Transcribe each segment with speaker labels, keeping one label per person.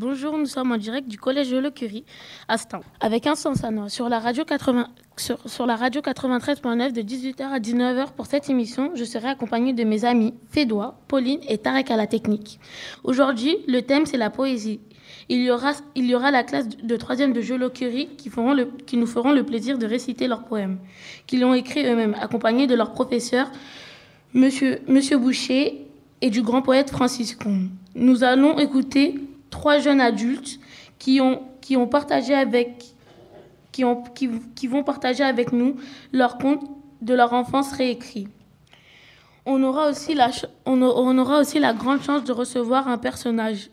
Speaker 1: Bonjour, nous sommes en direct du collège Le Curie à Stein avec un sens à sur la radio 80 sur, la radio 93.9 de 18h à 19h pour cette émission. Je serai accompagnée de mes amis Fédois, Pauline et Tarek à la technique. Aujourd'hui, le thème c'est la poésie. Il y aura il y aura la classe de troisième de Jolo Curie qui nous feront le plaisir de réciter leurs poèmes qu'ils ont écrits eux-mêmes accompagnés de leur professeur Monsieur Monsieur Boucher et du grand poète Francis. Nous allons écouter trois jeunes adultes qui ont, qui ont partagé avec qui, ont, qui, qui vont partager avec nous leur conte de leur enfance réécrit. On aura aussi la, on, on aura aussi la grande chance de recevoir un personnage,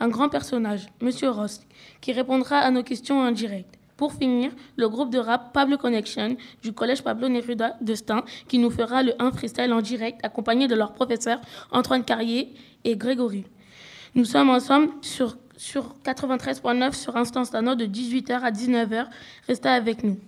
Speaker 1: un grand personnage, Monsieur Ross, qui répondra à nos questions en direct. Pour finir, le groupe de rap Pablo Connection du collège Pablo Neruda de Stein qui nous fera le 1 freestyle en direct accompagné de leurs professeurs Antoine Carrier et Grégory. Nous sommes ensemble sur, sur 93.9 sur Instant Stano de 18h à 19h. Restez avec nous.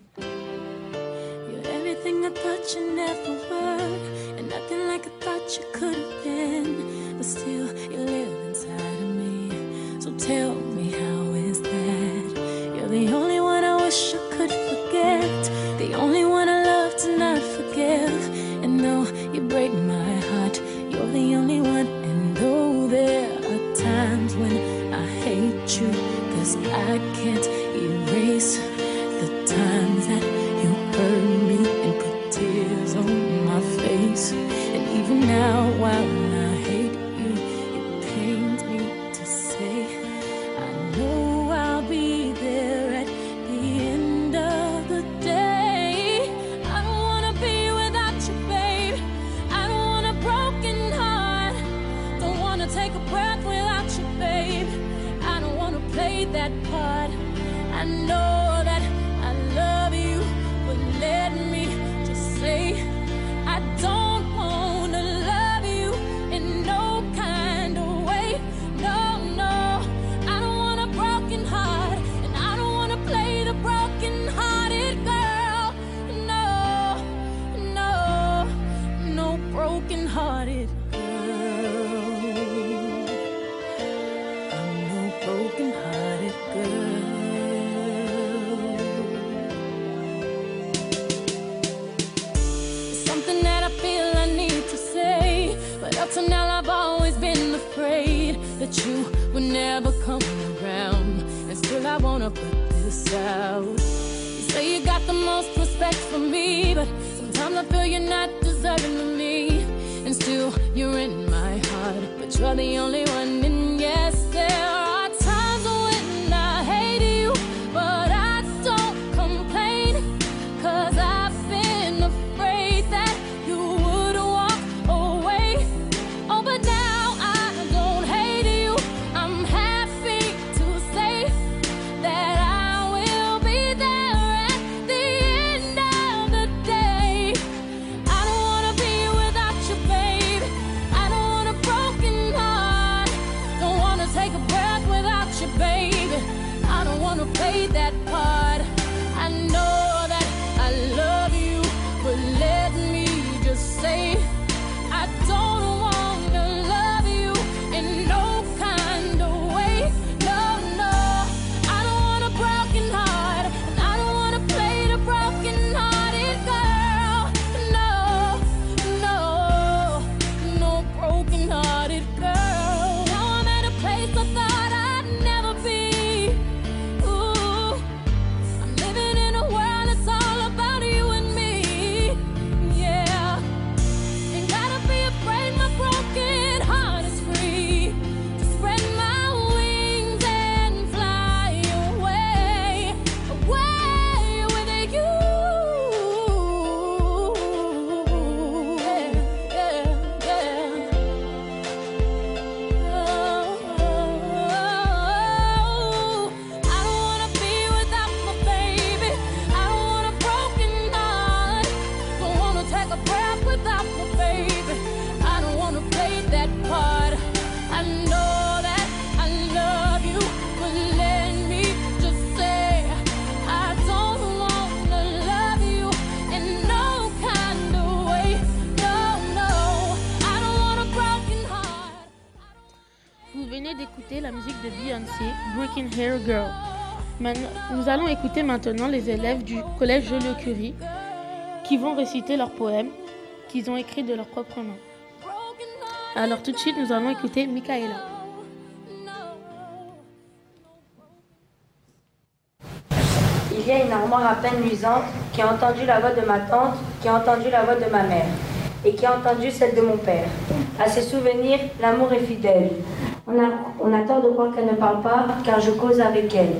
Speaker 2: You're the only one.
Speaker 1: Breaking Hair Girl. Nous allons écouter maintenant les élèves du collège Joliot-Curie qui vont réciter leurs poèmes qu'ils ont écrits de leur propre main. Alors tout de suite, nous allons écouter Michaela.
Speaker 3: Il y a une armoire à peine luisante qui a entendu la voix de ma tante, qui a entendu la voix de ma mère et qui a entendu celle de mon père. À ses souvenirs, l'amour est fidèle. On a, on a tort de croire qu'elle ne parle pas, car je cause avec elle.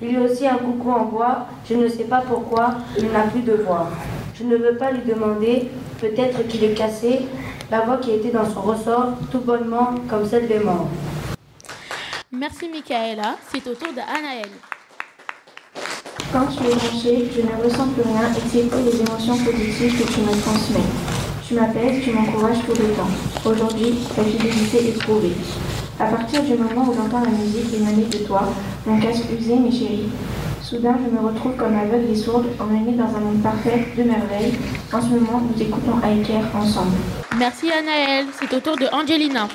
Speaker 3: Il y a aussi un coucou en bois, je ne sais pas pourquoi, il n'a plus de voix. Je ne veux pas lui demander, peut-être qu'il est cassé, la voix qui était dans son ressort, tout bonnement comme celle des morts.
Speaker 1: Merci Michaela, c'est au tour de Anaël.
Speaker 4: Quand tu es branché, je ne ressens plus rien excepté les émotions positives que tu me transmets. Tu m'appelles, tu m'encourages tout le temps. Aujourd'hui, ta fidélité est prouvée. À partir du moment où j'entends la musique émanée de toi, mon casque usé, mes chéris, soudain je me retrouve comme aveugle et sourde, emmenée dans un monde parfait de merveilles. En ce moment, nous écoutons Aiker ensemble.
Speaker 1: Merci Anaël, c'est au tour de Angelina.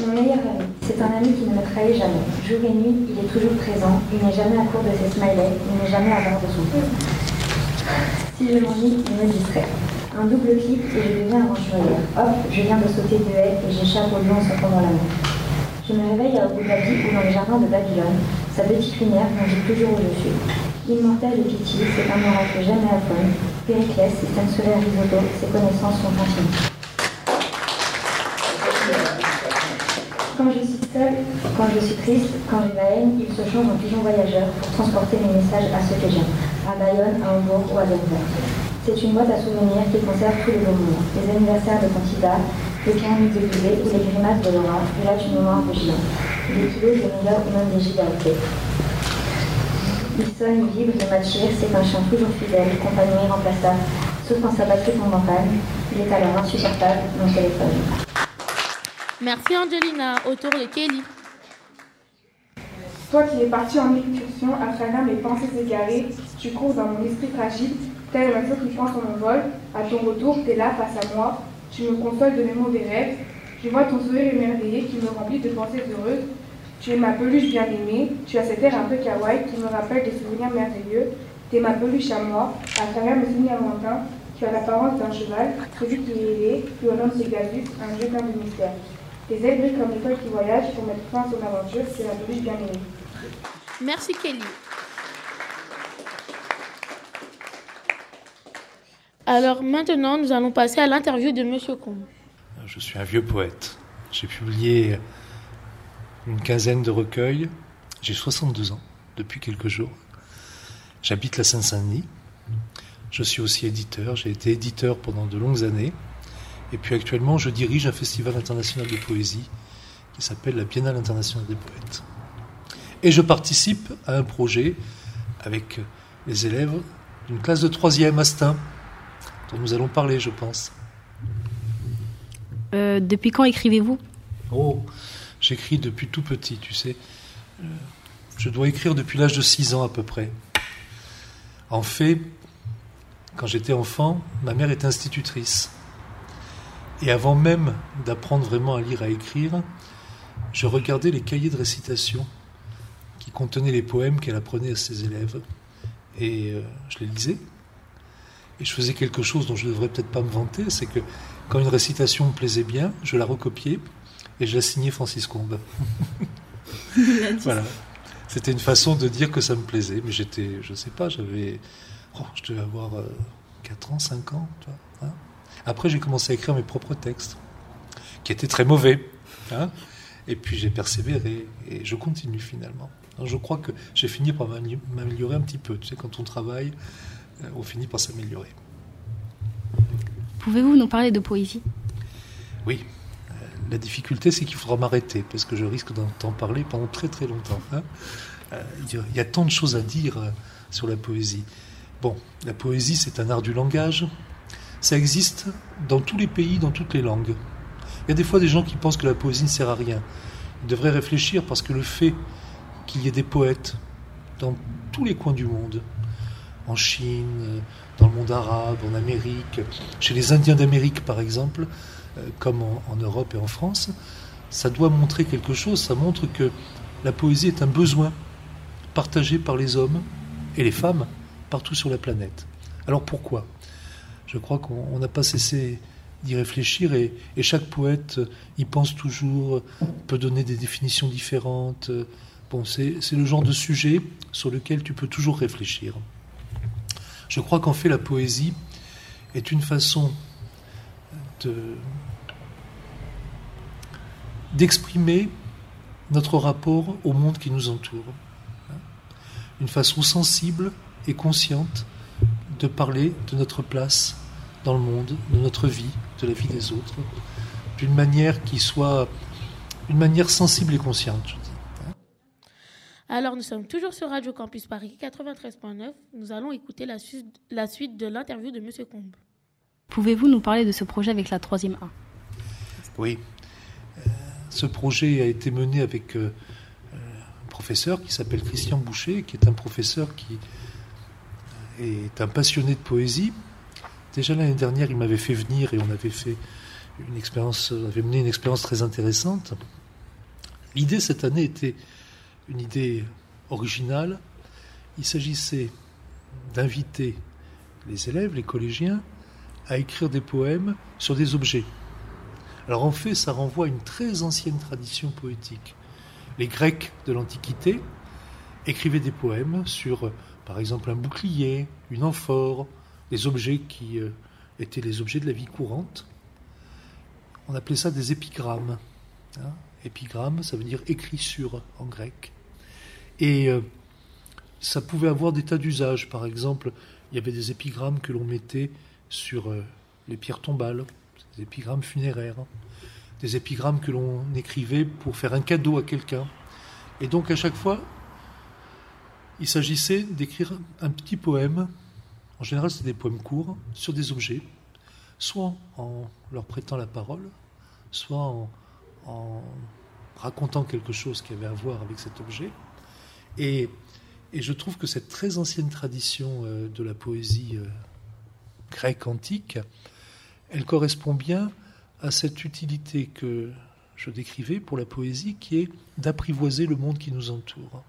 Speaker 4: Mon meilleur ami, c'est un ami qui ne me trahit jamais. Jour et nuit, il est toujours présent. Il n'est jamais à court de ses smileys. Il n'est jamais à bord de son père. Si je m'ennuie, il me distrait. Un double clic et je deviens aventurière. Hop, je viens de sauter de haie et j'échappe au lion sautant dans la mer. Je me réveille à Abu Dhabi ou dans les jardins de Babylone, sa petite lumière m'indique toujours où je suis. Immortel et pitié, c'est un oracle jamais affreux. Périclès, système solaire risotto, ses connaissances sont infinies. Quand je suis seule, quand je suis triste, quand j'ai la haine, il se change en pigeon voyageur pour transporter mes messages à ceux que j'aime, à Bayonne, à Hambourg ou à Denver. C'est une boîte à souvenirs qui conserve tous les moments, les anniversaires de Cantida, les camps de Bébé ou les grimaces de Laura, et là une mémoire de Gilles, des kilos de Miller ou même des gigas Il sonne, il vibre, il m'attire, c'est un chien toujours fidèle, compagnon irremplaçable, sauf quand sa batterie tombe en panne, il est alors insupportable, mon téléphone.
Speaker 1: Merci Angelina, au tour de Kelly.
Speaker 5: Toi qui es parti en excursion à travers mes pensées égarées, tu cours dans mon esprit fragile, tel un oiseau qui prend son envol. À ton retour, t'es là face à moi, tu me consoles de mes mauvais rêves. Je vois ton sourire émerveillé qui me remplit de pensées heureuses. Tu es ma peluche bien aimée, tu as cet air un peu kawaii qui me rappelle des souvenirs merveilleux. T'es ma peluche à moi, à travers mes souvenirs lointains. Tu as l'apparence d'un cheval, celui qui est ailé, qui de Pegasus, un jeu plein de mystères. Tes ailes brillent comme l'étoile qui voyage pour mettre fin à son aventure, c'est la peluche bien aimée.
Speaker 1: Merci Kelly. Alors maintenant, nous allons passer à l'interview de Monsieur Combe.
Speaker 6: Je suis un vieux poète. J'ai publié une quinzaine de recueils. J'ai 62 ans depuis quelques jours. J'habite la Seine-Saint-Denis. Je suis aussi éditeur. J'ai été éditeur pendant de longues années. Et puis actuellement, je dirige un festival international de poésie qui s'appelle la Biennale internationale des poètes. Et je participe à un projet avec les élèves d'une classe de troisième à Stein, dont nous allons parler, je pense.
Speaker 7: Euh, depuis quand écrivez-vous?
Speaker 6: Oh, j'écris depuis tout petit, tu sais. Euh, je dois écrire depuis l'âge de 6 ans à peu près. En fait, quand j'étais enfant, ma mère était institutrice. Et avant même d'apprendre vraiment à lire, à écrire, je regardais les cahiers de récitation qui contenaient les poèmes qu'elle apprenait à ses élèves. Et euh, je les lisais. Et je faisais quelque chose dont je ne devrais peut-être pas me vanter, c'est que quand une récitation me plaisait bien, je la recopiais et je la signais Francis Combe. voilà. C'était une façon de dire que ça me plaisait, mais j'étais, je ne sais pas, j'avais, oh, je devais avoir euh, 4 ans, 5 ans. Tu vois, hein Après, j'ai commencé à écrire mes propres textes, qui étaient très mauvais. Hein et puis j'ai persévéré et je continue finalement. Alors, je crois que j'ai fini par m'améliorer un petit peu. Tu sais, quand on travaille, euh, on finit par s'améliorer.
Speaker 7: Pouvez-vous nous parler de poésie?
Speaker 6: Oui. Euh, la difficulté, c'est qu'il faudra m'arrêter, parce que je risque d'en parler pendant très très longtemps. Hein euh, il y a tant de choses à dire sur la poésie. Bon, la poésie, c'est un art du langage. Ça existe dans tous les pays, dans toutes les langues. Il y a des fois des gens qui pensent que la poésie ne sert à rien. Ils devraient réfléchir parce que le fait qu'il y ait des poètes dans tous les coins du monde, en Chine, dans le monde arabe, en Amérique, chez les Indiens d'Amérique par exemple, comme en, Europe et en France, ça doit montrer quelque chose. Ça montre que la poésie est un besoin partagé par les hommes et les femmes partout sur la planète. Alors pourquoi? Je crois qu'on n'a pas cessé d'y réfléchir et, et, chaque poète y pense toujours, peut donner des définitions différentes. Bon, c'est le genre de sujet sur lequel tu peux toujours réfléchir. Je crois qu'en fait la poésie est une façon de d'exprimer notre rapport au monde qui nous entoure. Une façon sensible et consciente de parler de notre place dans le monde, de notre vie, de la vie des autres, d'une manière qui soit une manière sensible et consciente.
Speaker 1: Alors, nous sommes toujours sur Radio Campus Paris 93.9. Nous allons écouter la, suite, la suite de l'interview de M. Combe.
Speaker 7: Pouvez-vous nous parler de ce projet avec la troisième A?
Speaker 6: Oui. Euh, ce projet a été mené avec euh, un professeur qui s'appelle Christian Boucher, qui est un professeur qui est un passionné de poésie. Déjà l'année dernière, il m'avait fait venir et on avait fait une expérience, on avait mené une expérience très intéressante. L'idée cette année était une idée originale. Il s'agissait d'inviter les élèves, les collégiens, à écrire des poèmes sur des objets. Alors en fait, ça renvoie à une très ancienne tradition poétique. Les Grecs de l'Antiquité écrivaient des poèmes sur, par exemple, un bouclier, une amphore, des objets qui euh, étaient les objets de la vie courante. On appelait ça des épigrammes. Hein. Épigramme, ça veut dire écriture en grec. Et euh, ça pouvait avoir des tas d'usages. Par exemple, il y avait des épigrammes que l'on mettait sur euh, les pierres tombales, des épigrammes funéraires, hein. des épigrammes que l'on écrivait pour faire un cadeau à quelqu'un. Et donc à chaque fois, il s'agissait d'écrire un petit poème, en général c'était des poèmes courts, sur des objets, soit en leur prêtant la parole, soit en, en racontant quelque chose qui avait à voir avec cet objet. Et, et, je trouve que cette très ancienne tradition euh, de la poésie euh, grecque antique, elle correspond bien à cette utilité que je décrivais pour la poésie, qui est d'apprivoiser le monde qui nous entoure.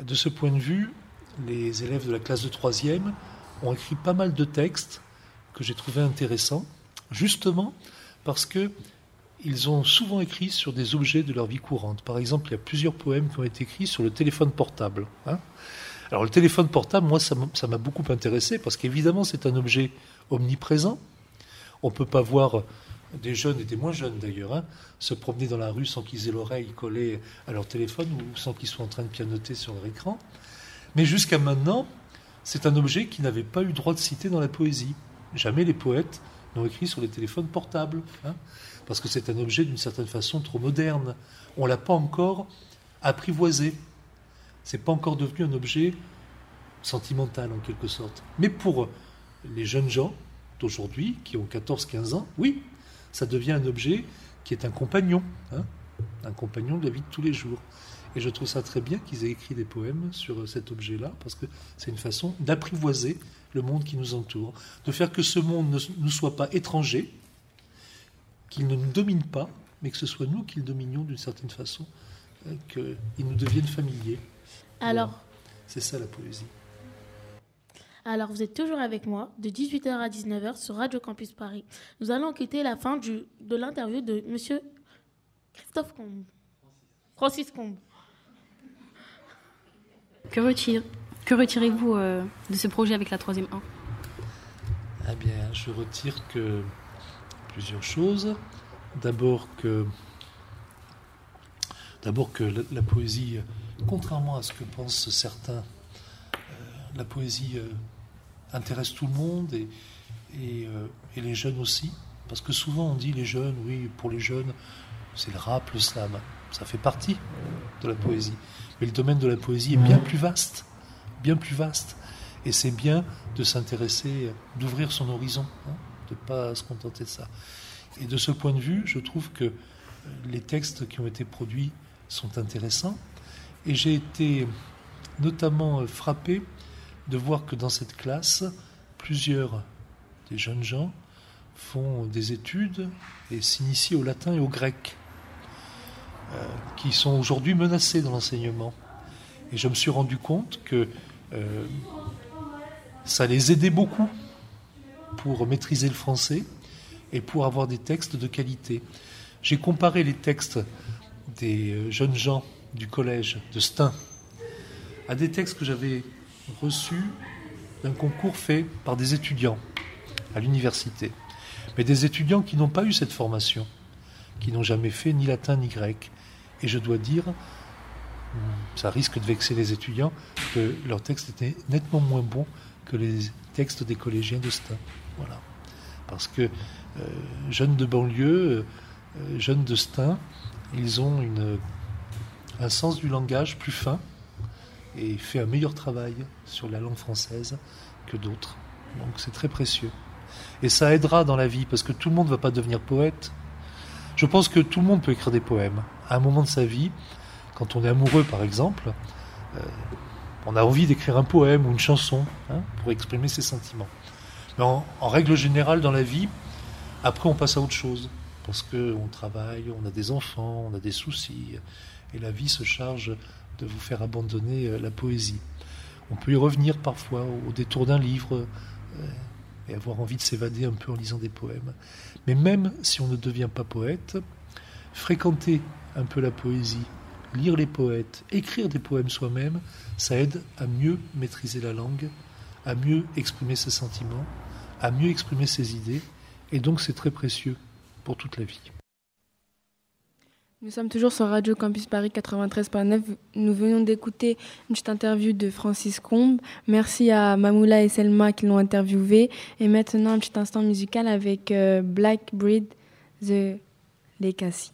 Speaker 6: De ce point de vue, les élèves de la classe de troisième ont écrit pas mal de textes que j'ai trouvé intéressants, justement parce que ils ont souvent écrit sur des objets de leur vie courante. Par exemple, il y a plusieurs poèmes qui ont été écrits sur le téléphone portable. Hein. Alors le téléphone portable, moi, ça m'a beaucoup intéressé parce qu'évidemment, c'est un objet omniprésent. On ne peut pas voir des jeunes et des moins jeunes d'ailleurs hein, se promener dans la rue sans qu'ils aient l'oreille collée à leur téléphone ou sans qu'ils soient en train de pianoter sur leur écran. Mais jusqu'à maintenant, c'est un objet qui n'avait pas eu droit de citer dans la poésie. Jamais les poètes n'ont écrit sur les téléphones portables. Hein parce que c'est un objet d'une certaine façon trop moderne. On ne l'a pas encore apprivoisé. C'est pas encore devenu un objet sentimental en quelque sorte. Mais pour les jeunes gens d'aujourd'hui, qui ont 14-15 ans, oui, ça devient un objet qui est un compagnon, hein, un compagnon de la vie de tous les jours. Et je trouve ça très bien qu'ils aient écrit des poèmes sur cet objet-là, parce que c'est une façon d'apprivoiser le monde qui nous entoure, de faire que ce monde ne nous soit pas étranger, qu'il ne nous domine pas, mais que ce soit nous qui le dominions d'une certaine façon, euh, qu'il nous devienne familier.
Speaker 1: Alors
Speaker 6: C'est ça la poésie.
Speaker 1: Alors, vous êtes toujours avec moi de 18h à 19h sur Radio Campus Paris. Nous allons quitter la fin du, de l'interview de Monsieur Christophe Combe. Francis Combe.
Speaker 7: Que, retire, que retirez-vous euh, de ce projet avec la troisième 1
Speaker 6: Eh bien, je retire que plusieurs choses. D'abord que, d'abord que la, poésie, contrairement à ce que pensent certains, euh, la poésie euh, intéresse tout le monde euh, et, les jeunes aussi. Parce que souvent on dit les jeunes, oui, pour les jeunes, c'est le rap, le slam. Ça fait partie de la poésie. Mais le domaine de la poésie est bien plus vaste, bien plus vaste. Et c'est bien de s'intéresser, d'ouvrir son horizon. Hein de ne pas se contenter de ça. Et de ce point de vue, je trouve que les textes qui ont été produits sont intéressants. Et j'ai été notamment frappé de voir que dans cette classe, plusieurs des jeunes gens font des études et s'initient au latin et au grec. euh, qui sont aujourd'hui menacés dans l'enseignement. Et je me suis rendu compte que euh, ça les aidait beaucoup pour maîtriser le français et pour avoir des textes de qualité. J'ai comparé les textes des euh, jeunes gens du collège de Stein à des textes que j'avais reçus d'un concours fait par des étudiants à l'université. Mais des étudiants qui n'ont pas eu cette formation, qui n'ont jamais fait ni latin ni grec. Et je dois dire, hmm, ça risque de vexer les étudiants, que leur texte était nettement moins bon que les textes des collégiens de Stein. Voilà. Parce que euh, jeunes de banlieue, euh, jeunes de Stein, ils ont une, un sens du langage plus fin et fait un meilleur travail sur la langue française que d'autres. Donc c'est très précieux. Et ça aidera dans la vie, parce que tout le monde ne va pas devenir poète. Je pense que tout le monde peut écrire des poèmes. À un moment de sa vie, quand on est amoureux par exemple, euh, on a envie d'écrire un poème ou une chanson hein, pour exprimer ses sentiments. Mais en, règle générale dans la vie, après on passe à autre chose. Parce qu'on travaille, on a des enfants, on a des soucis, et la vie se charge de vous faire abandonner euh, la poésie. On peut y revenir parfois au détour d'un livre euh, et avoir envie de s'évader un peu en lisant des poèmes. Mais même si on ne devient pas poète, fréquenter un peu la poésie, lire les poètes, écrire des poèmes soi-même, ça aide à mieux maîtriser la langue, à mieux exprimer ses sentiments, à mieux exprimer ses idées, et donc c'est très précieux pour toute la vie.
Speaker 8: Nous sommes toujours sur Radio Campus Paris 93.9. Nous venons d'écouter une petite interview de Francis Combe. Merci à Mamoula et Selma qui l'ont interviewé. Et maintenant, un petit instant musical avec euh, Black Breed, The Legacy.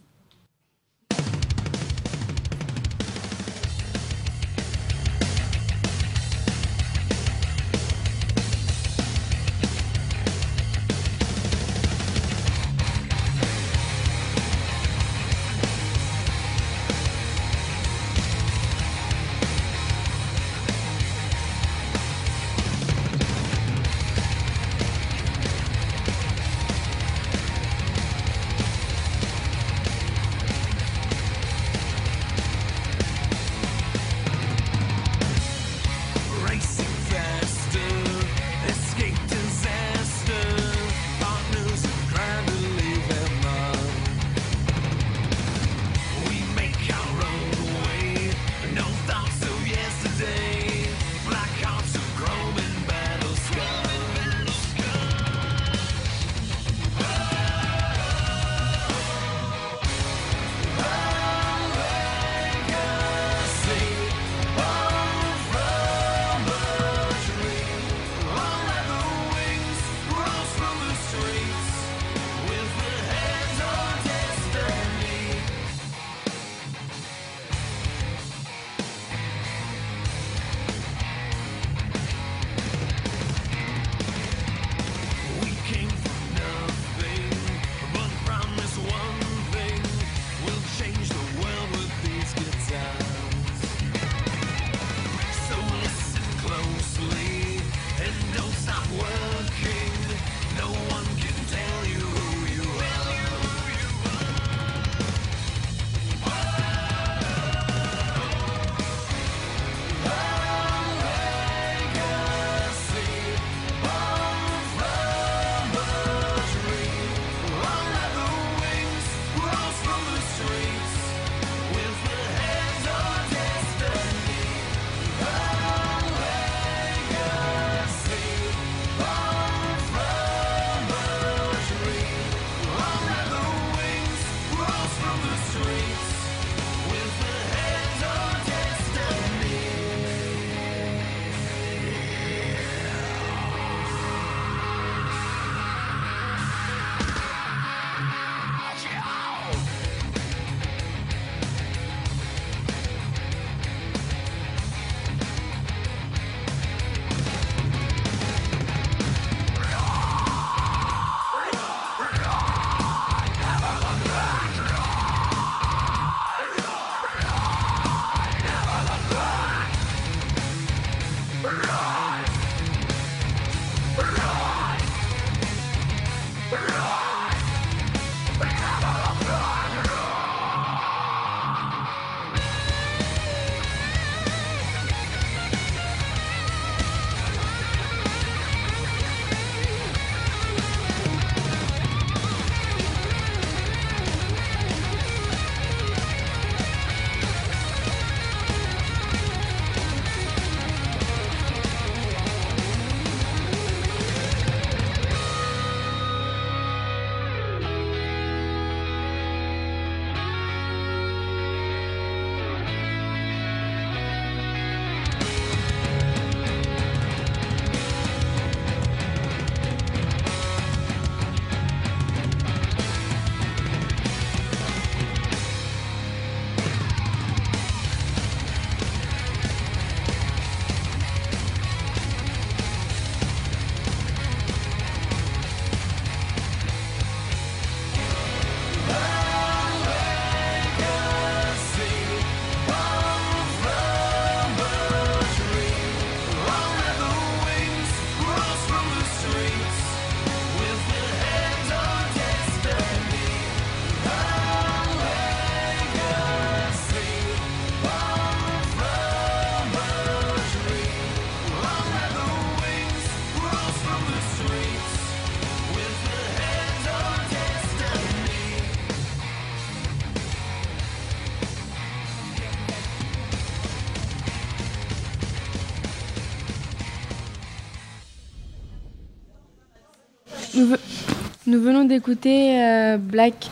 Speaker 8: Nous venons d'écouter euh, Black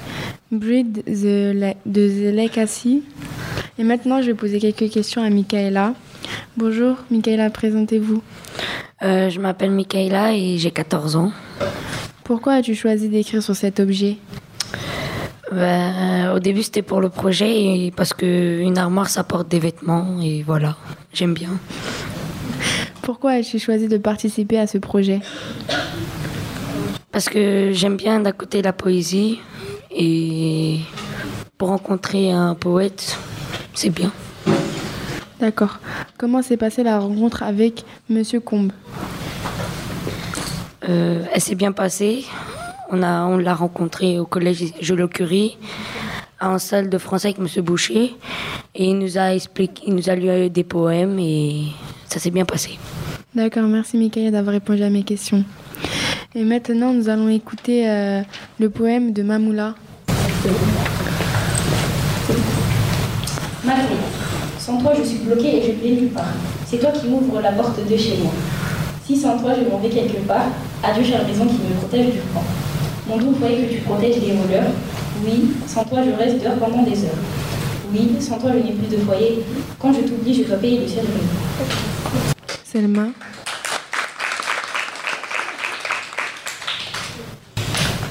Speaker 8: Breed de The Legacy. Et maintenant, je vais poser quelques questions à Michaela. Bonjour, Michaela, présentez-vous.
Speaker 3: Euh, je m'appelle Michaela et j'ai 14 ans.
Speaker 8: Pourquoi as-tu choisi d'écrire sur cet objet?
Speaker 3: Ben, au début, c'était pour le projet et parce qu'une armoire, ça porte des vêtements et voilà, j'aime bien.
Speaker 8: Pourquoi as-tu choisi de participer à ce projet?
Speaker 3: Parce que j'aime bien d'un côté la poésie et pour rencontrer un poète, c'est bien.
Speaker 8: D'accord. Comment s'est passée la rencontre avec Monsieur Combe
Speaker 3: Euh, elle s'est bien passée. On a, on l'a rencontré au collège Joliot Curie, en salle de français avec Monsieur Boucher, et il nous a expliqué, il nous a lu des poèmes et ça s'est bien passé.
Speaker 8: D'accord, merci Michaela d'avoir répondu à mes questions. Et maintenant, nous allons écouter euh, le poème de Mamoula.
Speaker 4: Ma fille, sans toi je suis bloquée et je plais nulle part. C'est toi qui m'ouvres la porte de chez moi. Si sans toi je m'en vais quelque part, adieu chère maison qui me protège du vent. Mon doux foyer que tu protèges des voleurs. Oui, sans toi je reste dehors pendant des heures. Oui, sans toi je n'ai plus de foyer. Quand je t'oublie, je dois payer le ciel de mes
Speaker 8: Selma.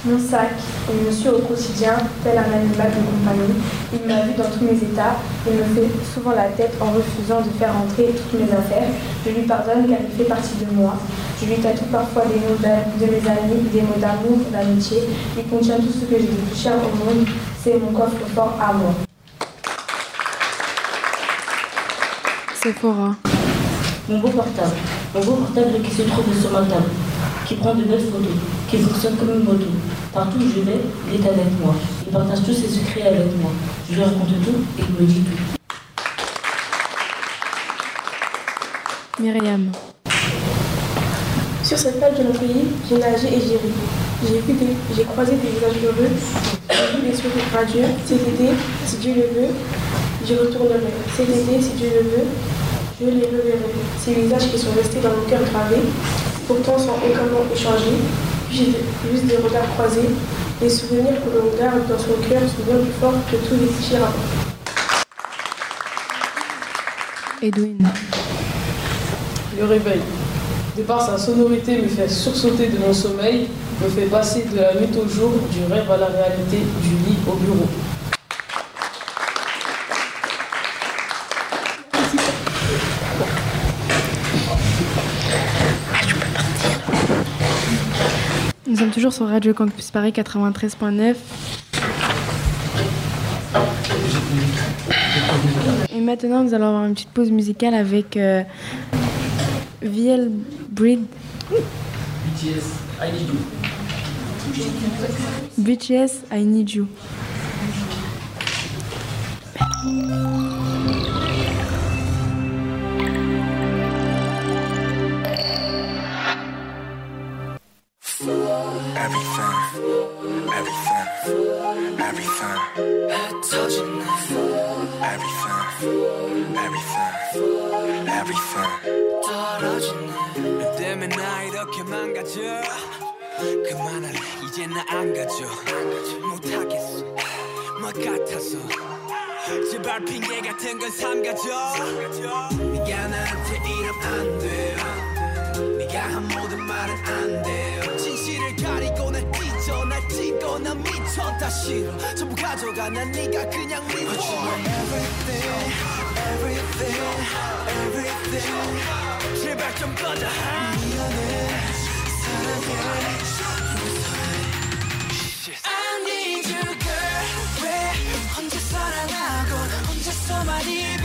Speaker 5: Mon sac, il me suit au quotidien, tel un animal de compagnie. Il m'a vu dans tous mes états, il me fait souvent la tête en refusant de faire entrer toutes mes affaires. Je lui pardonne car il fait partie de moi. Je lui tatoue parfois des mots de mes amis, des mots d'amour, d'amitié. Il contient tout ce que j'ai de plus cher au monde. C'est mon coffre-fort à moi.
Speaker 8: Sephora.
Speaker 4: Mon beau portable, mon beau portable qui se trouve sur ma table, qui prend de belles photos, qui fonctionne comme une moto. Partout où je vais, il est avec moi. Il partage tous ses secrets avec moi. Je lui raconte tout et il me dit tout.
Speaker 8: Myriam.
Speaker 5: Sur cette page de mon pays, j'ai nagé et j'ai ri. J'ai vu des, j'ai croisé des visages heureux, j'ai vu des sourires radieux. Cet été, si Dieu le veut, j'y retournerai. Cet été, si Dieu le veut, je les reverrai. Ces visages qui sont restés dans mon cœur gravés, pourtant sans aucunement échanger, puis j'ai juste des regards croisés, des souvenirs que l'on garde dans son cœur sont bien plus forts que tous les clichés.
Speaker 8: Edwin.
Speaker 9: Le réveil. De par sa sonorité, me fait sursauter de mon sommeil, me fait passer de la nuit au jour, du rêve à la réalité, du lit au bureau.
Speaker 8: Toujours sur Radio Campus Paris 93.9. Et maintenant, nous allons avoir une petite pause musicale avec euh, VL Breed.
Speaker 10: BTS, I need you.
Speaker 8: BTS, I Need You.
Speaker 11: Everything, everything. Everything, everything, everything.
Speaker 12: 너 때문에 나 이렇게 망가져. 그만할래. 이제 나안 가져. 못하겠어. 뭐 같아서. 제발 핑계 같은 건 삼가져. 네가 나한테 이러면 안 돼요 네가 한 모든 말은 안 돼 싫어 전부 가져가 난 네가 그냥 미워 But you are everything everything everything 제발 좀 꺼져 미안해 사랑해 I need you girl 왜 혼자 사랑하고 혼자서만 이별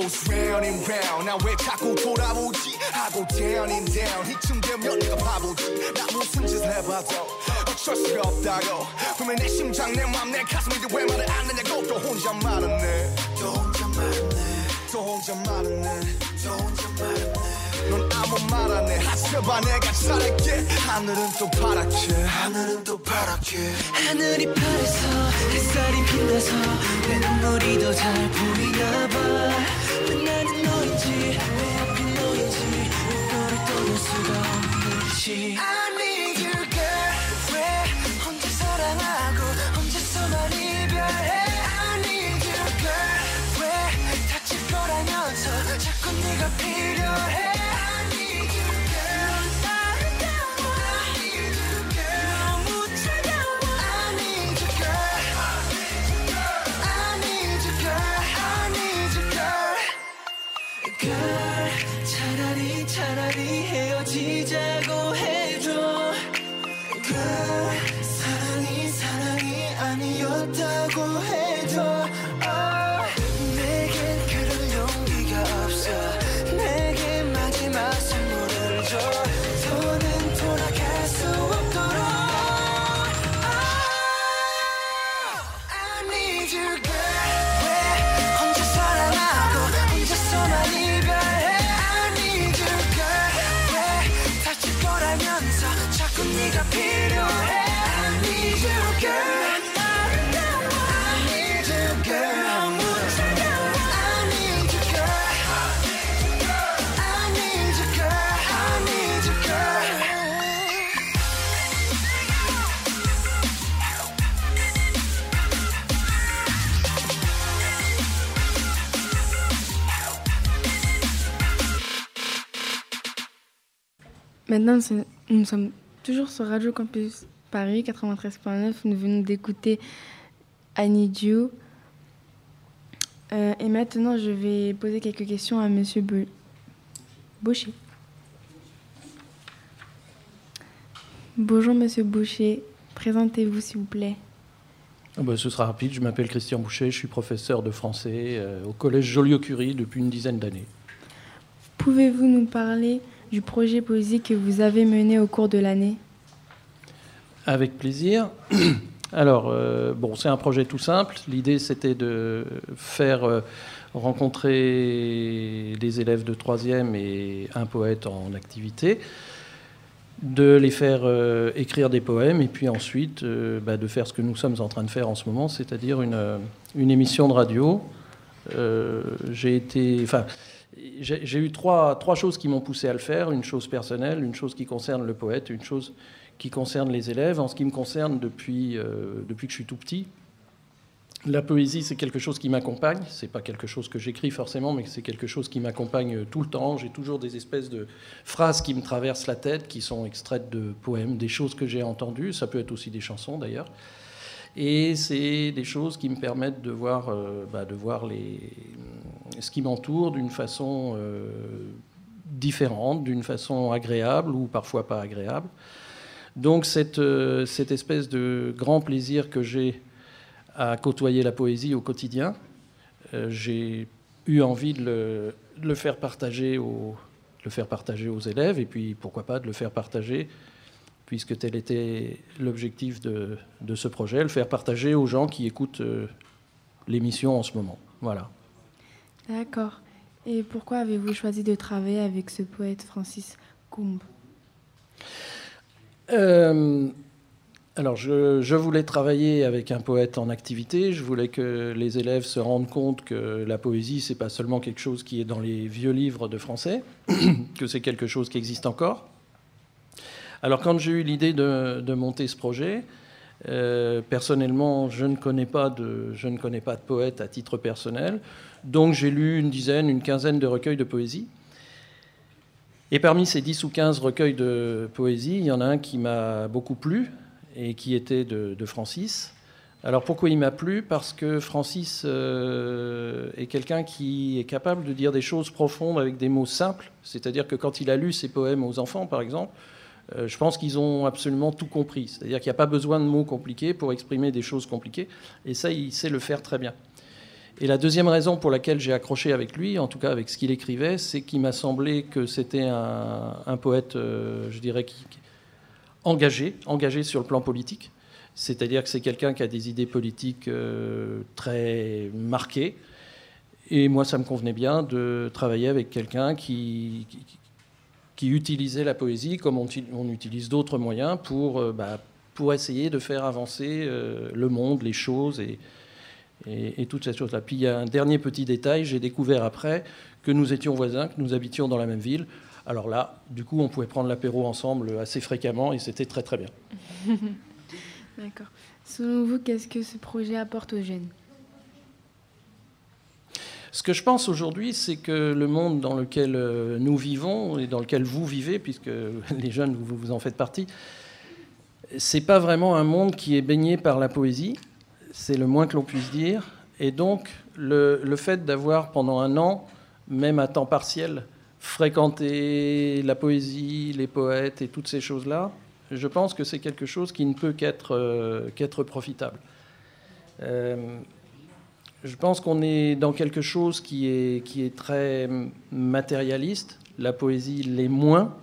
Speaker 13: goes round and round. 나 왜 자꾸 돌아오지?
Speaker 12: 하고 down and down. 이쯤 되면 내가 바보지. 나 무슨 짓을 해봐도 어쩔 수가 없다고 분명 내 심장 내 맘 내 가슴인데 왜 말을 안 하냐고. 또 혼자 말았네. 또 혼자 말았네. 또 혼자 말았네. 또 혼자 말았네. 넌 아무 말 안 해. 하셔봐 내가 잘할게. 하늘은 또 파랗게. 하늘은 또 파랗게.
Speaker 14: 하늘이 파래서 햇살이 빛나서 내 눈물이 더 잘 보이나 봐 she
Speaker 12: I
Speaker 8: Maintenant, nous sommes toujours sur Radio Campus Paris 93.9. Nous venons d'écouter I Need You. Euh, et maintenant, je vais poser quelques questions à Monsieur Be- Boucher. Bonjour Monsieur Boucher. Présentez-vous s'il vous plaît.
Speaker 13: Bah, ce sera rapide. Je m'appelle Christian Boucher, je suis professeur de français euh, au collège Joliot-Curie depuis une dizaine d'années.
Speaker 8: Pouvez-vous nous parler du projet poésie que vous avez mené au cours de l'année
Speaker 13: Avec plaisir. Alors, euh, bon, c'est un projet tout simple. L'idée, c'était de faire euh, rencontrer des élèves de troisième et un poète en activité, de les faire euh, écrire des poèmes et puis ensuite bah, de faire ce que nous sommes en train de faire en ce moment, c'est-à-dire une, une émission de radio. J'ai été, enfin, j'ai eu trois, trois choses qui m'ont poussé à le faire une chose personnelle, une chose qui concerne le poète, une chose qui concerne les élèves. En ce qui me concerne, depuis, euh, depuis que je suis tout petit, la poésie, c'est quelque chose qui m'accompagne. C'est pas quelque chose que j'écris forcément, mais c'est quelque chose qui m'accompagne tout le temps. J'ai toujours des espèces de phrases qui me traversent la tête, qui sont extraites de poèmes, des choses que j'ai entendues. Ça peut être aussi des chansons d'ailleurs. Et c'est des choses qui me permettent de voir, euh, bah, de voir les, ce qui m'entoure d'une façon euh, différente, d'une façon agréable ou parfois pas agréable. Donc cette, euh, cette espèce de grand plaisir que j'ai à côtoyer la poésie au quotidien, j'ai eu envie de le faire partager aux, de le faire partager aux élèves et puis pourquoi pas de le faire partager puisque tel était l'objectif de, de ce projet, le faire partager aux gens qui écoutent euh, l'émission en ce moment. Voilà.
Speaker 8: D'accord. Et pourquoi avez-vous choisi de travailler avec ce poète Francis Coombe
Speaker 13: Euh, alors, je, je voulais travailler avec un poète en activité. Je voulais que les élèves se rendent compte que la poésie, c'est pas seulement quelque chose qui est dans les vieux livres de français, que c'est quelque chose qui existe encore. Alors, quand j'ai eu l'idée de, monter ce projet, euh, personnellement, je ne connais pas de, je ne connais pas de poète à titre personnel, donc j'ai lu une dizaine, une quinzaine de recueils de poésie. Et parmi ces 10 ou 15 recueils de poésie, il y en a un qui m'a beaucoup plu et qui était de, de Francis. Alors pourquoi il m'a plu? Parce que Francis euh, est quelqu'un qui est capable de dire des choses profondes avec des mots simples. C'est-à-dire que quand il a lu ses poèmes aux enfants, par exemple, euh, je pense qu'ils ont absolument tout compris. C'est-à-dire qu'il n'y a pas besoin de mots compliqués pour exprimer des choses compliquées. Et ça, il sait le faire très bien. Et la deuxième raison pour laquelle j'ai accroché avec lui, en tout cas avec ce qu'il écrivait, c'est qu'il m'a semblé que c'était un, poète, euh, je dirais, engagé, engagé sur le plan politique. C'est-à-dire que c'est quelqu'un qui a des idées politiques euh, très marquées. Et moi, ça me convenait bien de travailler avec quelqu'un qui, qui utilisait la poésie comme on, uti- on utilise d'autres moyens pour, euh, bah, pour essayer de faire avancer euh, le monde, les choses et, et, et toutes ces choses-là. Puis il y a un dernier petit détail, j'ai découvert après que nous étions voisins, que nous habitions dans la même ville. Alors là, du coup, on pouvait prendre l'apéro ensemble assez fréquemment et c'était très très bien.
Speaker 8: D'accord. Selon vous, qu'est-ce que ce projet apporte aux jeunes?
Speaker 13: Ce que je pense aujourd'hui, c'est que le monde dans lequel euh, nous vivons et dans lequel vous vivez, puisque les jeunes, vous, vous en faites partie, c'est pas vraiment un monde qui est baigné par la poésie, c'est le moins que l'on puisse dire. Et donc, le, le fait d'avoir pendant un an, même à temps partiel, fréquenté la poésie, les poètes et toutes ces choses-là, je pense que c'est quelque chose qui ne peut qu'être euh, profitable. Euh, je pense qu'on est dans quelque chose qui est, qui très matérialiste. La poésie l'est moins,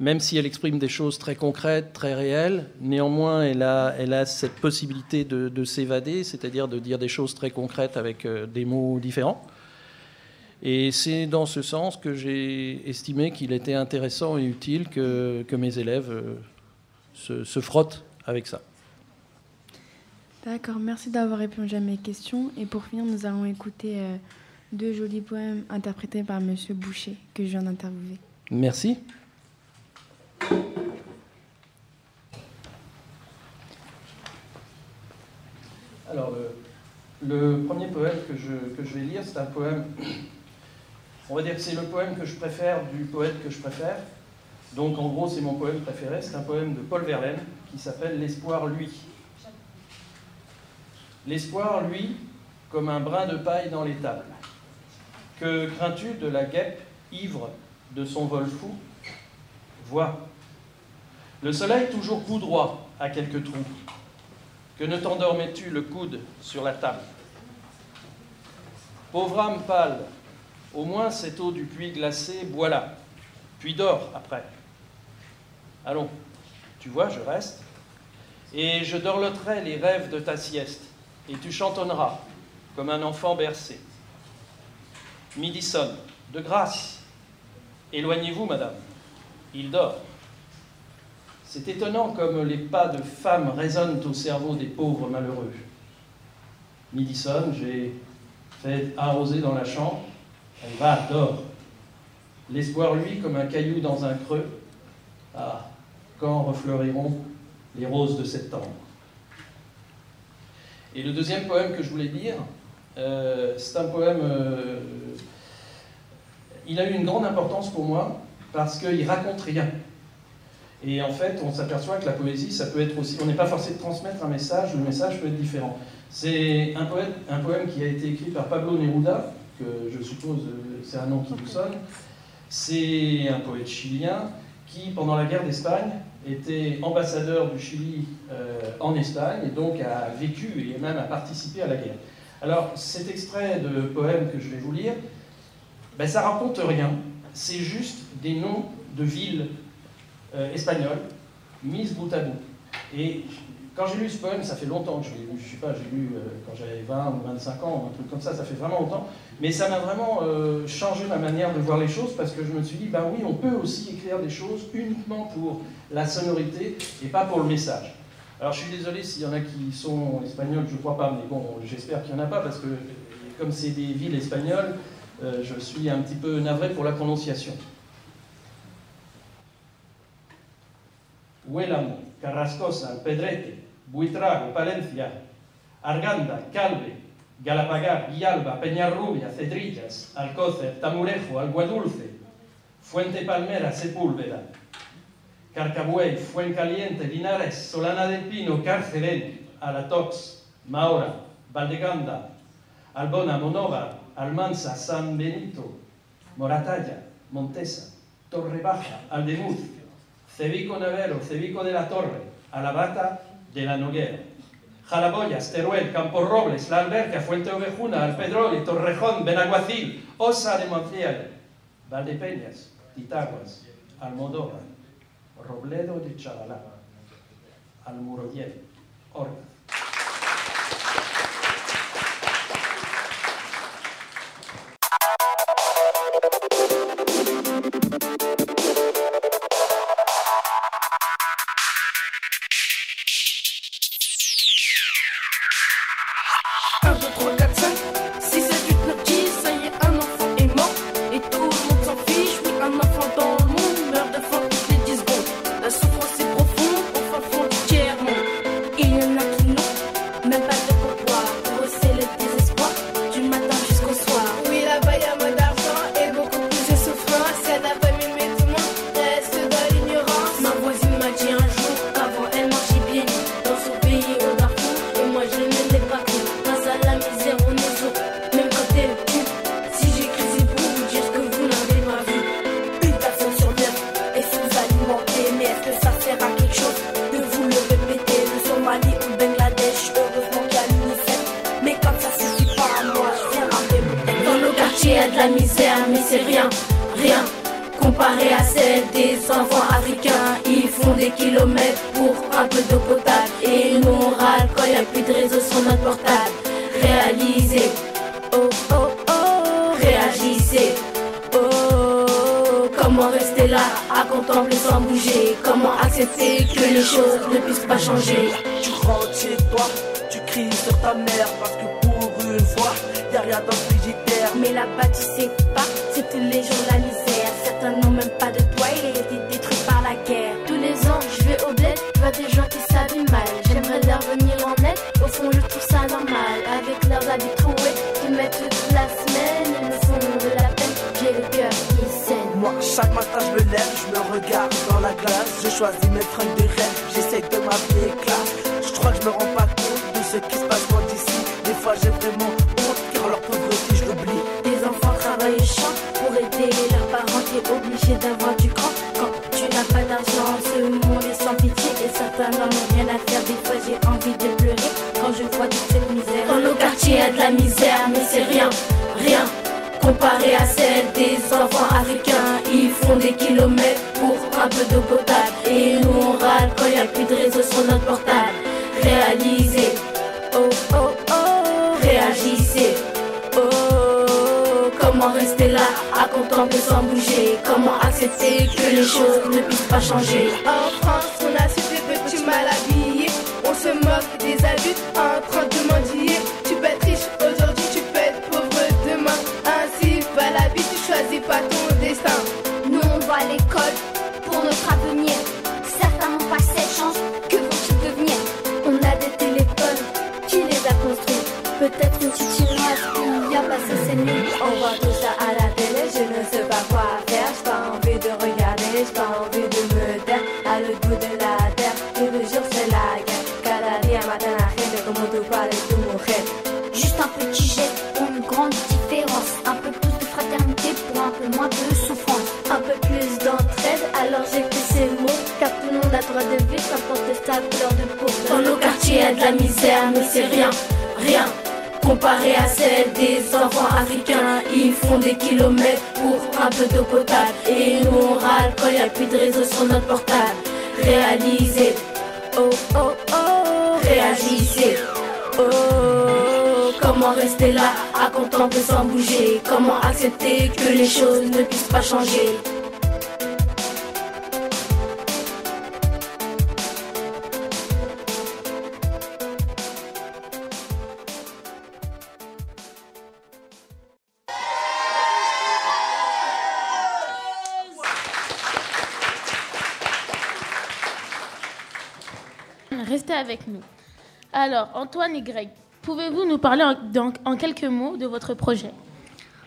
Speaker 13: même si elle exprime des choses très concrètes, très réelles. Néanmoins, elle a, elle a cette possibilité de, de s'évader, c'est-à-dire de dire des choses très concrètes avec euh, des mots différents. Et c'est dans ce sens que j'ai estimé qu'il était intéressant et utile que, que mes élèves euh, se frottent avec ça.
Speaker 8: D'accord, merci d'avoir répondu à mes questions. Et pour finir, nous allons écouter euh, deux jolis poèmes interprétés par Monsieur Boucher, que je viens d'interviewer.
Speaker 13: Merci. Alors, le, le premier poème que je, que je vais lire, c'est un poème, on va dire que c'est le poème que je préfère du poète que je préfère. Donc, en gros, c'est mon poème préféré. C'est un poème de Paul Verlaine qui s'appelle L'espoir, lui. L'espoir, lui, comme un brin de paille dans l'étable. Que crains-tu de la guêpe ivre de son vol fou? Vois, le soleil toujours coup droit à quelques trous. Que ne t'endormais-tu le coude sur la table? Pauvre âme pâle, au moins cette eau du puits glacé, bois-la, puis dors après. Allons, tu vois, je reste, et je dorloterai les rêves de ta sieste, et tu chantonneras comme un enfant bercé. Midi sonne, de grâce, éloignez-vous, madame, il dort. C'est étonnant comme les pas de femmes résonnent au cerveau des pauvres malheureux. Midi sonne, j'ai fait arroser dans la chambre. Elle va, dort. L'espoir, lui, comme un caillou dans un creux. Ah, quand refleuriront les roses de septembre Et le deuxième poème que je voulais lire, euh, c'est un poème. euh, il a eu une grande importance pour moi parce qu'il raconte rien. Et en fait, on s'aperçoit que la poésie, ça peut être aussi. On n'est pas forcé de transmettre un message, le message peut être différent. C'est un poème, un poème qui a été écrit par Pablo Neruda, que je suppose euh, c'est un nom qui vous sonne. C'est un poète chilien qui, pendant la guerre d'Espagne, était ambassadeur du Chili euh, en Espagne et donc a vécu et même a participé à la guerre. Alors, cet extrait de poème que je vais vous lire, ben, ça raconte rien. C'est juste des noms de villes euh, espagnoles mises bout à bout. Et quand j'ai lu ce poème, ça fait longtemps que je l'ai lu, je sais pas, j'ai lu euh, quand j'avais 20 ou 25 ans, un truc comme ça, ça fait vraiment longtemps, mais ça m'a vraiment changé ma manière de voir les choses parce que je me suis dit, ben oui, on peut aussi écrire des choses uniquement pour la sonorité et pas pour le message. Alors je suis désolé s'il y en a qui sont espagnols, je crois pas, mais bon, j'espère qu'il n'y en a pas parce que comme c'est des villes espagnoles, euh, je suis un petit peu navré pour la prononciation. Huélamo, Carrascosa, Pedrete, Buitrago, Palencia, Arganda, Calve, Galapagar, Villalba, Peñarrubia, Cedrillas, Alcócer, Tamurejo, Alguadulce, Fuente Palmera, Sepúlveda, Carcabuey, Fuencaliente, Linares, Solana del Pino, Carcelén, Alatox, Maora, Valdeganda, Albona, Monova, Almanza, San Benito, Moratalla, Montesa, Torre Baja, Aldemuz, Cebico Navero, Cebico de la Torre, Alabata de la Noguera, Jalaboyas, Teruel, Camporrobles, La Alberca, Fuente Ovejuna, Alpedroli, Torrejón, Benaguacil, Osa de Montiel, Valdepeñas, Titaguas, Almodóvar, Robledo di de Chabalá, Almuroyel, Orga.
Speaker 11: j'ai
Speaker 15: vraiment honte car leur pauvreté je l'oublie.
Speaker 11: Des enfants travaillent au champ pour aider leurs parents, t'es obligé d'avoir du cran. Quand tu n'as pas d'argent, ce monde est sans pitié et certains n'en ont rien à faire. Des fois j'ai envie de pleurer quand je vois toute cette misère. Dans nos quartiers y a de la misère, mais c'est rien, rien. Comparé à celle des enfants africains, ils font des kilomètres pour un peu d'eau potable. Et nous on râle quand y a plus de réseau sur notre portable. Réaliser c'est que les choses ne puissent pas changer. comparé à celle des enfants africains. Ils font des kilomètres pour un peu d'eau potable. Et nous on râle quand y a plus de réseau sur notre portable. Réalisez, oh oh oh, réagissez, oh. Comment rester là à contempler sans bouger? Comment accepter que les choses ne puissent pas changer?
Speaker 1: avec nous. Alors, Antoine et Greg, pouvez-vous nous parler en, donc, en, quelques mots de votre projet?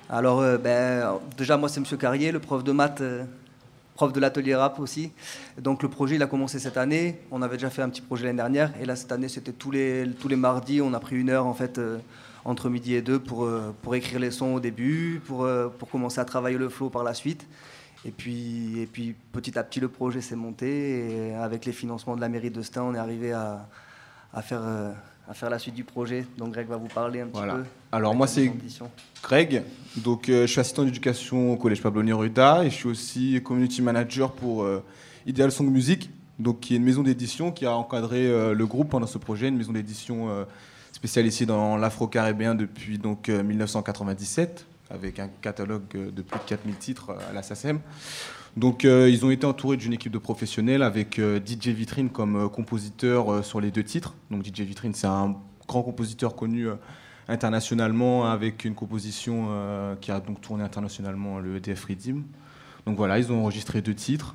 Speaker 16: Alors, euh, ben, déjà, moi, c'est M. Carrier, le prof de maths, euh, prof de l'atelier rap aussi. Donc, le projet, il a commencé cette année. On avait déjà fait un petit projet l'année dernière. Et là, cette année, c'était tous les, tous les mardis. On a pris une heure, en fait. Euh, entre midi et deux pour, pour écrire les sons au début, pour, pour commencer à travailler le flow par la suite. Et puis, et puis petit à petit, le projet s'est monté. Et avec les financements de la mairie de Stein, on est arrivé à, euh, faire, la suite du projet. Donc Greg va vous parler un petit
Speaker 17: voilà.
Speaker 16: peu.
Speaker 17: Alors moi, c'est Greg. Donc euh, je suis assistant d'éducation au collège Pablo Neruda et je suis aussi community manager pour euh, Ideal Song Music, donc, qui est une maison d'édition qui a encadré le groupe pendant ce projet, une maison d'édition spécialisée dans l'afro-caribéen depuis donc, 1997 avec un catalogue de plus de 4000 titres euh, à la SACEM. Donc euh, ils ont été entourés d'une équipe de professionnels avec euh, DJ Vitrine comme compositeur sur les deux titres. Donc DJ Vitrine c'est un grand compositeur connu internationalement avec une composition qui a donc tourné internationalement le EDF Redeem. Donc voilà, ils ont enregistré deux titres,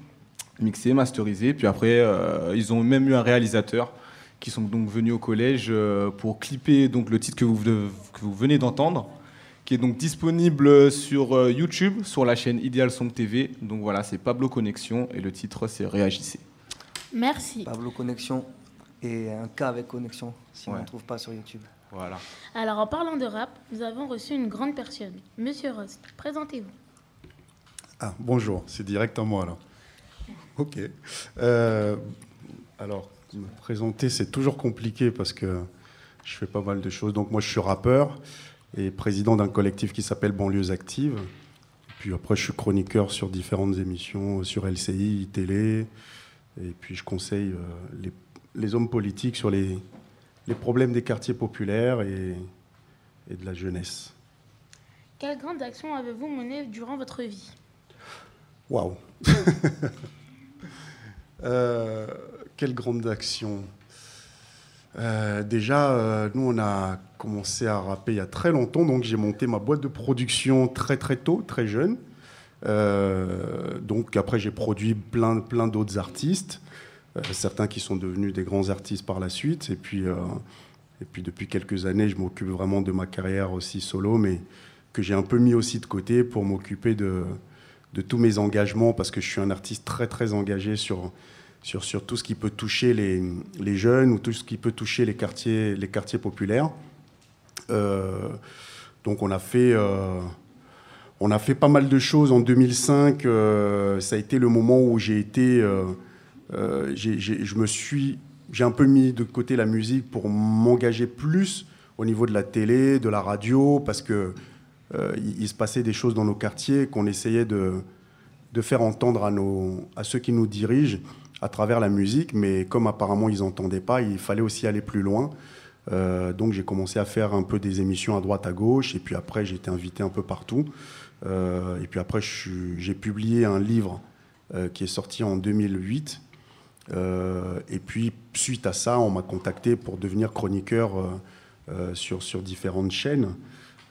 Speaker 17: mixés, masterisés, puis après ils ont même eu un réalisateur qui sont donc venus au collège pour clipper donc le titre que vous, que vous venez d'entendre, qui est donc disponible sur euh, YouTube, sur la chaîne Ideal Song TV. Donc voilà, c'est Pablo Connexion et le titre c'est Réagissez.
Speaker 1: Merci.
Speaker 16: Pablo Connexion et un cas avec Connexion, si on ne trouve pas sur YouTube.
Speaker 17: Voilà.
Speaker 1: Alors, en parlant de rap, nous avons reçu une grande personne. Monsieur Rost, présentez-vous.
Speaker 18: Ah, bonjour, c'est direct à moi alors. Ok. Euh, alors, me présenter, c'est toujours compliqué parce que je fais pas mal de choses. Donc, moi, je suis rappeur et président d'un collectif qui s'appelle Banlieues Actives. Puis après, je suis chroniqueur sur différentes émissions, sur LCI, télé. Et puis, je conseille euh, les, les hommes politiques sur les, les problèmes des quartiers populaires et, et de la jeunesse.
Speaker 1: Quelle grande action avez-vous menée durant votre vie?
Speaker 18: Waouh Euh, Quelle grande action Euh, Déjà, euh, nous, on a commencé à rapper il y a très longtemps, donc j'ai monté ma boîte de production très très tôt, très jeune. Euh, donc après, j'ai produit plein, plein d'autres artistes, certains qui sont devenus des grands artistes par la suite. Et puis, et puis depuis quelques années, je m'occupe vraiment de ma carrière aussi solo, mais que j'ai un peu mis aussi de côté pour m'occuper de, de tous mes engagements, parce que je suis un artiste très très engagé sur, sur, tout ce qui peut toucher les, les jeunes ou tout ce qui peut toucher les quartiers, les quartiers populaires. Euh, donc on a fait... euh, on a fait pas mal de choses en 2005. euh, ça a été le moment où j'ai été, j'ai- je me suis, j'ai un peu mis de côté la musique pour m'engager plus au niveau de la télé, de la radio, parce que euh, il, il se passait des choses dans nos quartiers qu'on essayait de, de faire entendre à, nos, à ceux qui nous dirigent à travers la musique, mais comme apparemment ils n'entendaient pas, il fallait aussi aller plus loin. Euh, donc j'ai commencé à faire un peu des émissions à droite à gauche, et puis après j'ai été invité un peu partout. Euh, et puis après j'ai publié un livre euh, qui est sorti en 2008. Euh, et puis suite à ça, on m'a contacté pour devenir chroniqueur sur, sur différentes chaînes.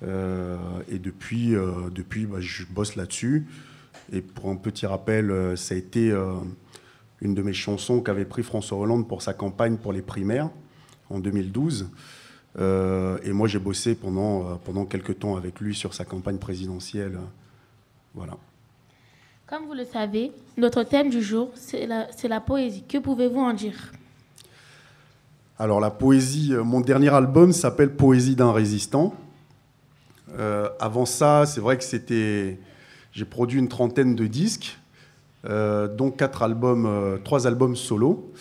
Speaker 18: Et depuis, depuis bah, je bosse là-dessus. Et pour un petit rappel, ça a été une de mes chansons qu'avait pris François Hollande pour sa campagne pour les primaires en 2012. Euh, et moi, j'ai bossé pendant, euh, pendant quelques temps avec lui sur sa campagne présidentielle. Voilà.
Speaker 1: Comme vous le savez, notre thème du jour, c'est la, poésie. Que pouvez-vous en dire?
Speaker 18: Alors la poésie, euh, mon dernier album s'appelle Poésie d'un résistant. Euh, avant ça, c'est vrai que c'était, j'ai produit une trentaine de disques, euh, dont quatre albums, euh, trois albums solo,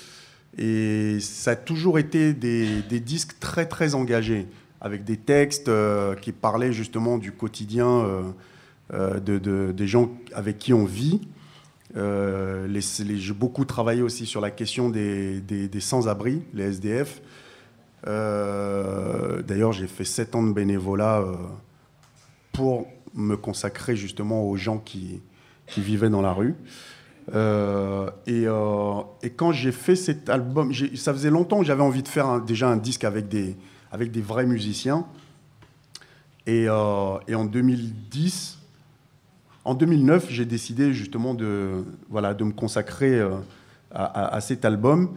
Speaker 18: et ça a toujours été des, disques très très engagés, avec des textes euh, qui parlaient justement du quotidien de, de- des gens avec qui on vit. J'ai beaucoup travaillé aussi sur la question des, sans-abri, les SDF. D'ailleurs, j'ai fait sept ans de bénévolat pour me consacrer justement aux gens qui, qui vivaient dans la rue. Euh, et, euh, et quand j'ai fait cet album, ça faisait longtemps que j'avais envie de faire déjà un disque avec des, avec des vrais musiciens. Et, euh, et en 2010, en 2009, j'ai décidé justement de, voilà, de me consacrer à, cet album.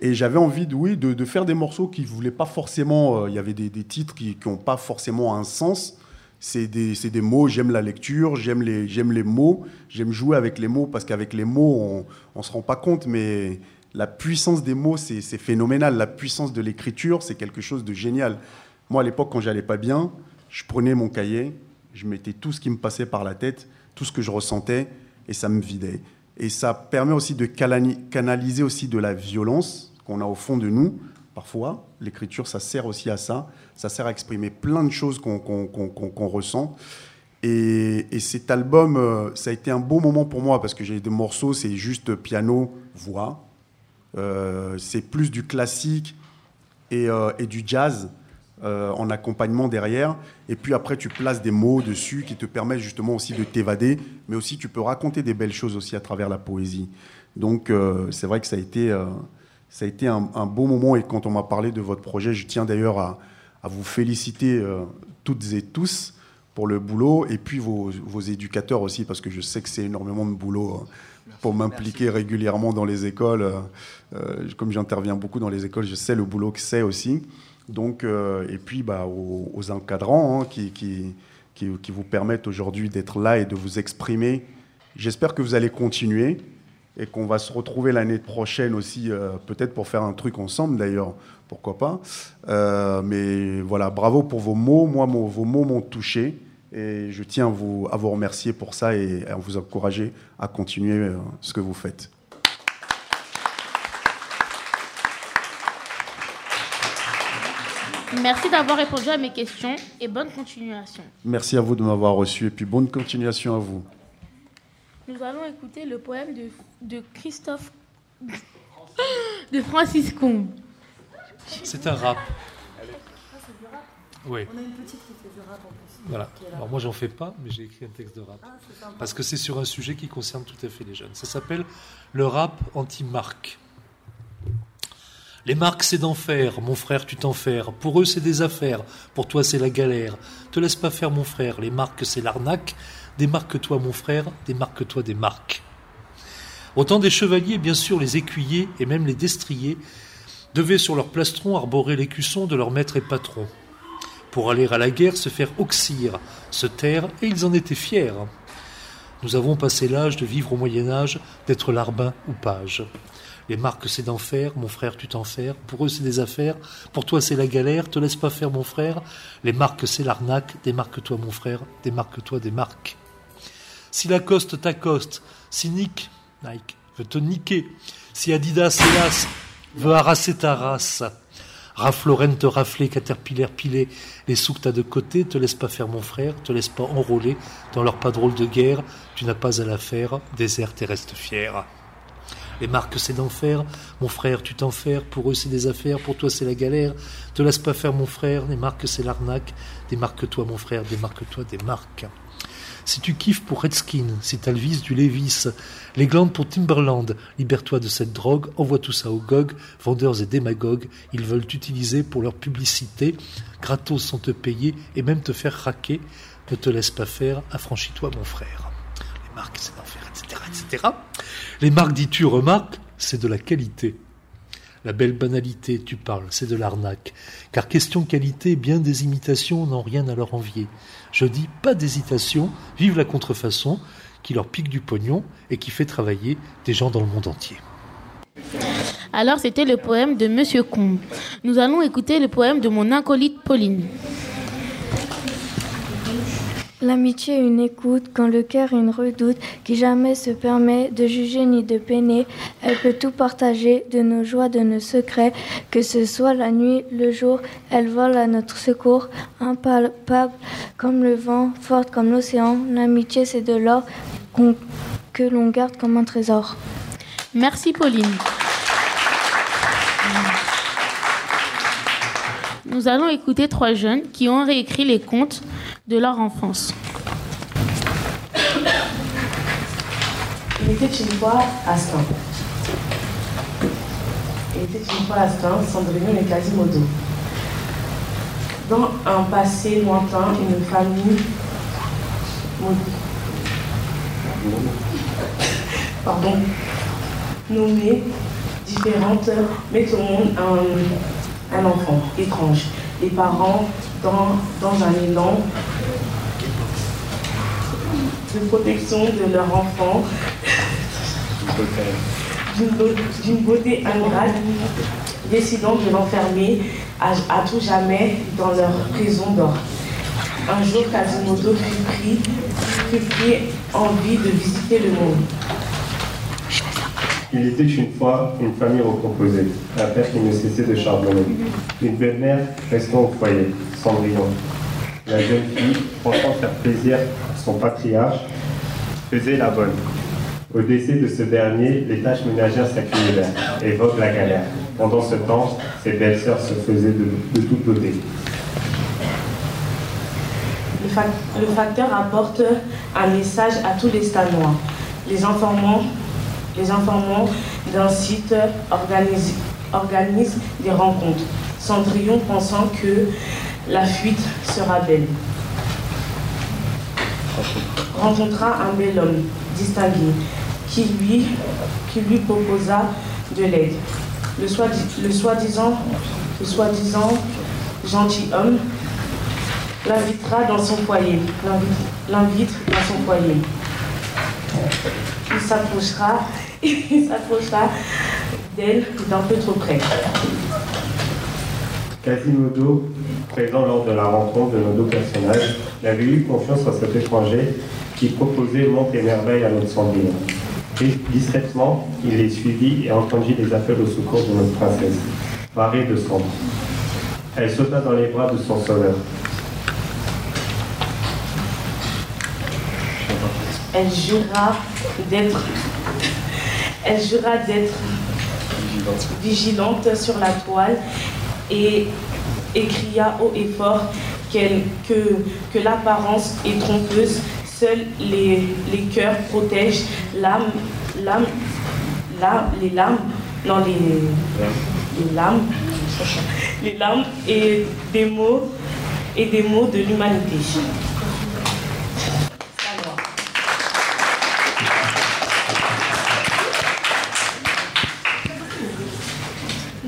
Speaker 18: Et j'avais envie de, oui, de, de faire des morceaux qui ne voulaient pas forcément. Il y avait des, des titres qui n'ont pas forcément un sens. C'est des, des mots, j'aime la lecture, j'aime les, les mots, j'aime jouer avec les mots parce qu'avec les mots, on ne se rend pas compte, mais la puissance des mots, c'est phénoménal. La puissance de l'écriture, c'est quelque chose de génial. Moi, à l'époque, quand j'allais pas bien, je prenais mon cahier, je mettais tout ce qui me passait par la tête, tout ce que je ressentais, et ça me vidait. Et ça permet aussi de canaliser aussi de la violence qu'on a au fond de nous, parfois. L'écriture, ça sert aussi à ça. Ça sert à exprimer plein de choses qu'on ressent. Et, et cet album, euh, ça a été un beau moment pour moi parce que j'ai des morceaux, c'est juste piano, voix. Euh, c'est plus du classique et, euh, du jazz en accompagnement derrière. Et puis après, tu places des mots dessus qui te permettent justement aussi de t'évader, mais aussi tu peux raconter des belles choses aussi à travers la poésie. Donc c'est vrai que ça a été, ça a été un, un beau moment. Et quand on m'a parlé de votre projet, je tiens d'ailleurs à, à vous féliciter euh, toutes et tous pour le boulot et puis vos, vos éducateurs aussi parce que je sais que c'est énormément de boulot euh, pour m'impliquer régulièrement dans les écoles. euh, euh, comme j'interviens beaucoup dans les écoles, je sais le boulot que c'est aussi. Donc, euh, et puis bah, aux, aux encadrants hein, qui, qui, qui, qui vous permettent aujourd'hui d'être là et de vous exprimer. J'espère que vous allez continuer et qu'on va se retrouver l'année prochaine aussi, euh, peut-être pour faire un truc ensemble d'ailleurs, pourquoi pas. Euh, mais voilà, bravo pour vos mots. Moi, mo- vos mots m'ont touché et je tiens à vous, à vous remercier pour ça et à vous encourager à continuer euh, ce que vous faites.
Speaker 1: Merci d'avoir répondu à mes questions et bonne continuation.
Speaker 18: Merci à vous de m'avoir reçu et puis bonne continuation à vous.
Speaker 1: Nous allons écouter le poème de, de Christophe de Francis Combe.
Speaker 6: C'est un rap. Oui.
Speaker 19: On a une petite qui fait du rap en plus.
Speaker 6: Voilà. Alors moi j'en fais pas, mais j'ai écrit un texte de rap.
Speaker 19: Ah.
Speaker 6: Parce que c'est sur un sujet qui concerne tout à fait les jeunes. Ça s'appelle le rap anti-marque. Les marques, c'est d'enfer, mon frère, tu t'en faire. Pour eux, c'est des affaires, pour toi, c'est la galère. Te laisse pas faire, mon frère, les marques, c'est l'arnaque. Démarque-toi, mon frère, démarque-toi des marques. Autant des chevaliers, bien sûr, les écuyers et même les destriers devaient sur leur plastron arborer l'écusson de leur maître et patron. Pour aller à la guerre, se faire oxyre, se taire, et ils en étaient fiers. Nous avons passé l'âge de vivre au Moyen Âge, d'être larbin ou page. Les marques, c'est d'enfer, mon frère, tu t'en faire. Pour eux, c'est des affaires. Pour toi, c'est la galère. Te laisse pas faire, mon frère. Les marques, c'est l'arnaque. Démarque-toi, mon frère. Démarque-toi des marques. Si Lacoste t'accoste, si Nick, Nike, veut te niquer, si Adidas, hélas, veut harasser ta race, Lauren te rafler, Caterpillar piler, les sous que t'as de côté, te laisse pas faire mon frère, te laisse pas enrôler dans leur pas drôle de guerre, tu n'as pas à la faire, déserte et reste fier. Les marques, c'est d'enfer. Mon frère, tu t'en faire. Pour eux, c'est des affaires. Pour toi, c'est la galère. Te laisse pas faire, mon frère. Les marques, c'est l'arnaque. Démarque-toi, mon frère. Démarque-toi des marques. Si tu kiffes pour Redskin, si vice du Levis, les glandes pour Timberland, libère-toi de cette drogue, envoie tout ça aux GOG, vendeurs et démagogues, ils veulent t'utiliser pour leur publicité, gratos sans te payer et même te faire raquer, ne te laisse pas faire, affranchis-toi mon frère. Les marques, c'est d'enfer, etc., etc. Les marques, dis-tu, remarques, c'est de la qualité. La belle banalité, tu parles, c'est de l'arnaque. Car question qualité, bien des imitations n'ont rien à leur envier. Je dis pas d'hésitation, vive la contrefaçon, qui leur pique du pognon et qui fait travailler des gens dans le monde entier.
Speaker 1: Alors, c'était le poème de Monsieur Combe. Nous allons écouter le poème de mon acolyte Pauline.
Speaker 3: L'amitié est une écoute quand le cœur une redoute qui jamais se permet de juger ni de peiner. Elle peut tout partager de nos joies, de nos secrets, que ce soit la nuit, le jour. Elle vole à notre secours, impalpable comme le vent, forte comme l'océan. L'amitié c'est de l'or que l'on garde comme un trésor.
Speaker 1: Merci Pauline. Nous allons écouter trois jeunes qui ont réécrit les contes de leur enfance.
Speaker 19: Il était une fois Astin. Il était une fois Astin, Sandrine et Quasimodo. Dans un passé lointain, une famille pardon, nommée différente met au monde un, un enfant étrange. Les parents, dans, un élan de protection de leur enfant, d'une beau- d'une beauté ingrate, décidant de l'enfermer à, à tout jamais dans leur prison d'or. Un jour, Quasimodo fut pris, fut pris envie de visiter le monde.
Speaker 20: Il était une fois une famille recomposée, un père qui ne cessait de charbonner, une belle-mère restant au foyer, Cendrillon. La jeune fille, pensant faire plaisir à son patriarche, faisait la bonne. Au décès de ce dernier, les tâches ménagères s'accumulèrent et Vogue la galère. Pendant ce temps, ses belles-sœurs se faisaient de, de toute beauté.
Speaker 19: Le, fac- le facteur apporte un message à tous les Stanois, les informant, les informant d'un site organise, organise des rencontres. Cendrillon pensant que la fuite sera belle. Rencontra un bel homme distingué qui lui, qui lui proposa de l'aide. Le soi-di- le soi-disant le soi-disant gentilhomme l'invitera dans son foyer, l'invite dans son foyer. S'approchera, il s'approchera d'elle d'un peu trop près.
Speaker 20: Quasimodo, présent lors de la rencontre de nos deux personnages, n'avait eu confiance en cet étranger qui proposait monts et merveilles à notre. Dis- Discrètement, il les suivit et entendit les appels au secours de notre princesse, parée de cendre. Elle sauta dans les bras de son sauveur.
Speaker 19: Elle jura d'être vigilante sur la toile et, cria haut et fort que, l'apparence est trompeuse. Seuls les, les cœurs protègent l'âme, l'âme, les lames, non les, les lames, les des mots et des mots de l'humanité.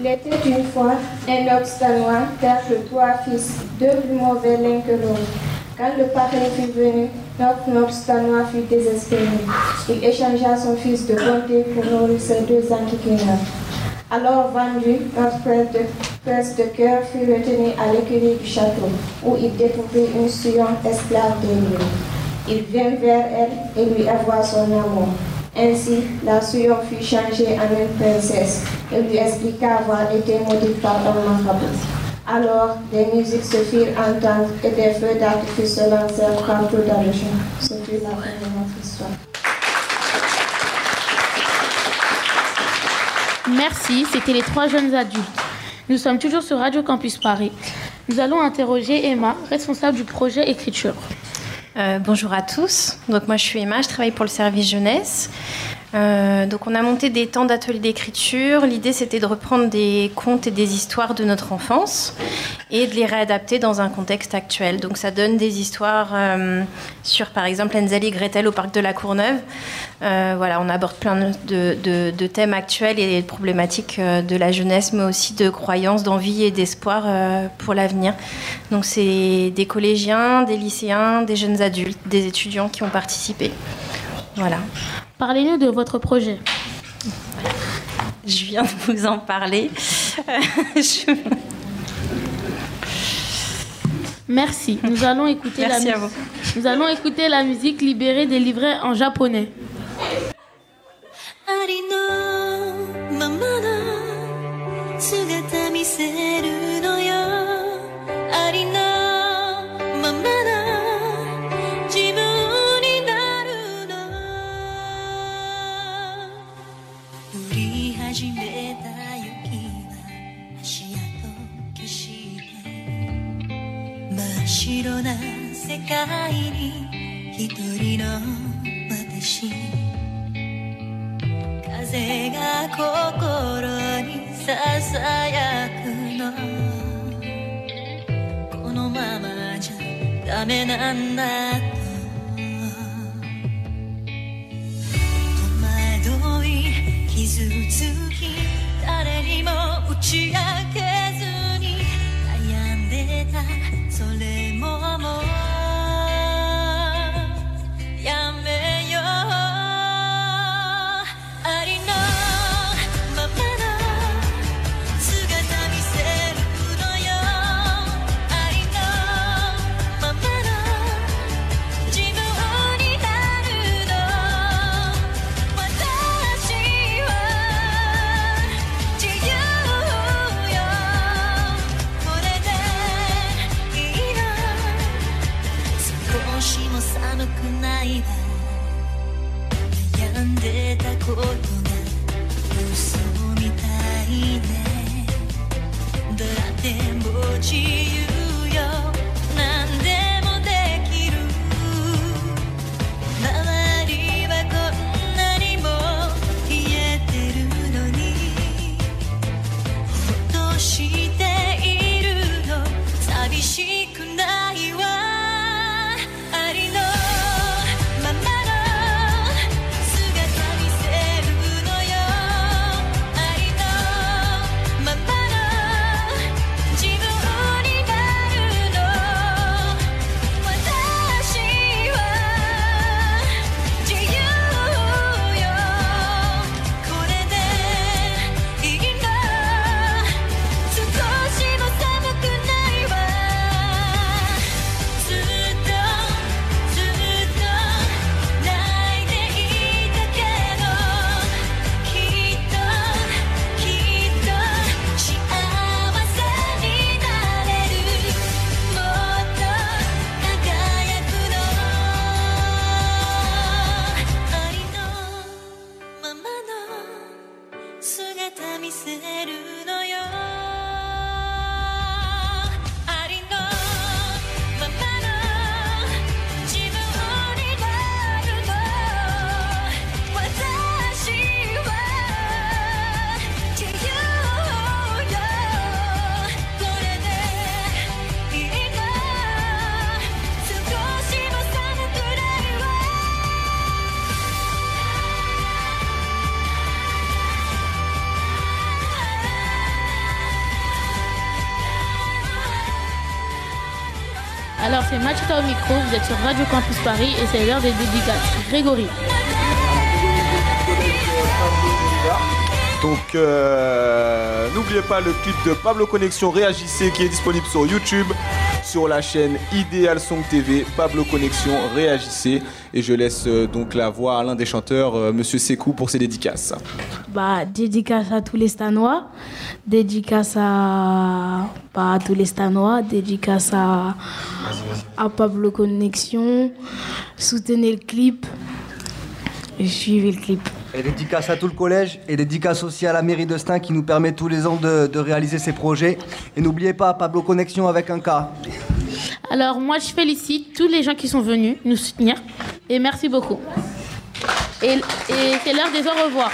Speaker 21: Il était une fois un noble stanois, père de trois fils, deux plus mauvais l'un que l'autre. Quand le parrain fut venu, notre noble stanois fut désespéré. Il échangea son fils de bonté pour nourrir ses deux enquiquineurs. Alors vendu, notre prince de, de cœur fut retenu à l'écurie du château, où il découvrit une suante esclave déliée. Il vint vers elle et lui avoua son amour. Ainsi, la Suyon fut changée en une princesse et lui expliqua avoir été maudite par un marabout. Alors, des musiques se firent entendre et des feux d'artifice se lancèrent partout dans le champ. Ce la fin de notre histoire.
Speaker 1: Merci, c'était les trois jeunes adultes. Nous sommes toujours sur Radio Campus Paris. Nous allons interroger Emma, responsable du projet écriture.
Speaker 22: Euh, bonjour à tous. Donc moi je suis Emma, je travaille pour le service jeunesse. Euh, donc on a monté des temps d'ateliers d'écriture. L'idée c'était de reprendre des contes et des histoires de notre enfance et de les réadapter dans un contexte actuel. Donc ça donne des histoires euh, sur par exemple et Gretel au parc de la Courneuve. Euh, voilà, on aborde plein de, de- thèmes actuels et de problématiques de la jeunesse, mais aussi de croyances, d'envie et d'espoir pour l'avenir. Donc c'est des collégiens, des lycéens, des jeunes adultes, des étudiants qui ont participé. Voilà.
Speaker 1: Parlez-nous de votre projet.
Speaker 22: Je viens de vous en parler. Je-
Speaker 1: Merci. Nous allons écouter
Speaker 22: Merci
Speaker 1: la
Speaker 22: à
Speaker 1: mus-
Speaker 22: vous.
Speaker 1: Nous allons écouter la musique libérée délivrée en japonais.
Speaker 23: ありの 真っ白な世界に一人の私。風が心にささやくの。このままじゃダメなんだと。戸惑い傷つき誰にも打ち明けずに悩んでた。それ
Speaker 1: vous êtes sur Radio Campus Paris et c'est l'heure des dédicaces. Grégory.
Speaker 17: Donc euh, n'oubliez pas le clip de Pablo Connexion Réagissez qui est disponible sur YouTube, sur la chaîne Ideal Song TV, Pablo Connexion Réagissez. Et je laisse euh, donc la voix à l'un des chanteurs, euh, Monsieur Sekou, pour ses dédicaces.
Speaker 24: Bah, dédicace à tous les Stanois, dédicace à, à tous les Stanois, dédicace à, à Pablo Connexion, soutenez le clip et suivez le clip.
Speaker 16: Et dédicace à tout le collège et dédicace aussi à la mairie de Stein qui nous permet tous les ans de, de réaliser ces projets. Et n'oubliez pas Pablo Connexion avec un K.
Speaker 1: Alors moi je félicite tous les gens qui sont venus nous soutenir et merci beaucoup. Et, et c'est l'heure des au revoir.